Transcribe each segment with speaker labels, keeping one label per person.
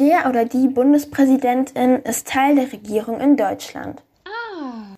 Speaker 1: Der oder die Bundespräsidentin ist Teil der Regierung in Deutschland.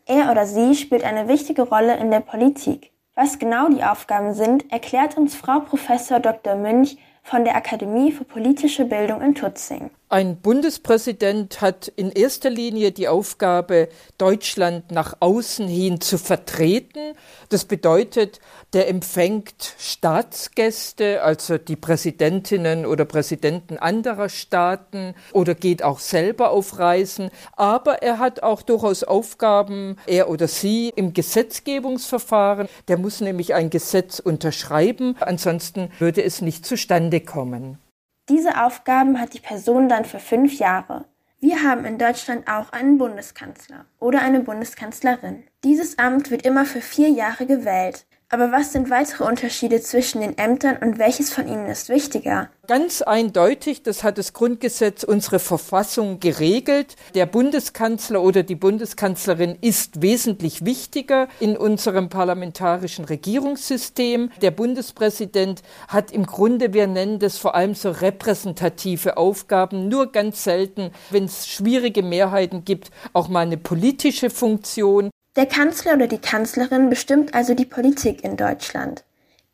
Speaker 1: Er oder sie spielt eine wichtige Rolle in der Politik. Was genau die Aufgaben sind, erklärt uns Frau Professor Dr. Münch von der Akademie für politische Bildung in Tutzing.
Speaker 2: Ein Bundespräsident hat in erster Linie die Aufgabe, Deutschland nach außen hin zu vertreten. Das bedeutet, der empfängt Staatsgäste, also die Präsidentinnen oder Präsidenten anderer Staaten oder geht auch selber auf Reisen. Aber er hat auch durchaus Aufgaben, er oder sie im Gesetzgebungsverfahren. Der muss nämlich ein Gesetz unterschreiben, ansonsten würde es nicht zustande kommen.
Speaker 1: Diese Aufgaben hat die Person dann für fünf Jahre. Wir haben in Deutschland auch einen Bundeskanzler oder eine Bundeskanzlerin. Dieses Amt wird immer für vier Jahre gewählt. Aber was sind weitere Unterschiede zwischen den Ämtern und welches von ihnen ist wichtiger?
Speaker 2: Ganz eindeutig, das hat das Grundgesetz unsere Verfassung geregelt. Der Bundeskanzler oder die Bundeskanzlerin ist wesentlich wichtiger in unserem parlamentarischen Regierungssystem. Der Bundespräsident hat im Grunde, wir nennen das vor allem so repräsentative Aufgaben, nur ganz selten, wenn es schwierige Mehrheiten gibt, auch mal eine politische Funktion.
Speaker 1: Der Kanzler oder die Kanzlerin bestimmt also die Politik in Deutschland.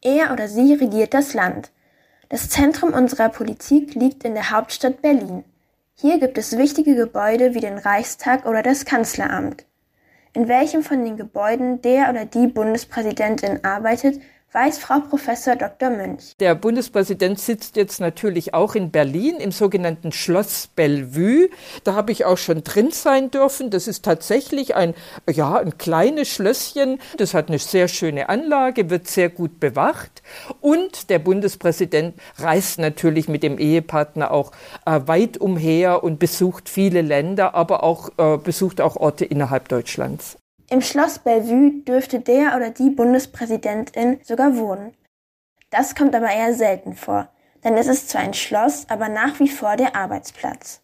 Speaker 1: Er oder sie regiert das Land. Das Zentrum unserer Politik liegt in der Hauptstadt Berlin. Hier gibt es wichtige Gebäude wie den Reichstag oder das Kanzleramt. In welchem von den Gebäuden der oder die Bundespräsidentin arbeitet, weiß Frau Professor Dr. Münch.
Speaker 2: Der Bundespräsident sitzt jetzt natürlich auch in Berlin im sogenannten Schloss Bellevue. Da habe ich auch schon drin sein dürfen. Das ist tatsächlich ein, ja, ein kleines Schlösschen. Das hat eine sehr schöne Anlage, wird sehr gut bewacht. Und der Bundespräsident reist natürlich mit dem Ehepartner auch äh, weit umher und besucht viele Länder, aber auch äh, besucht auch Orte innerhalb Deutschlands.
Speaker 1: Im Schloss Bellevue dürfte der oder die Bundespräsidentin sogar wohnen. Das kommt aber eher selten vor, denn es ist zwar ein Schloss, aber nach wie vor der Arbeitsplatz.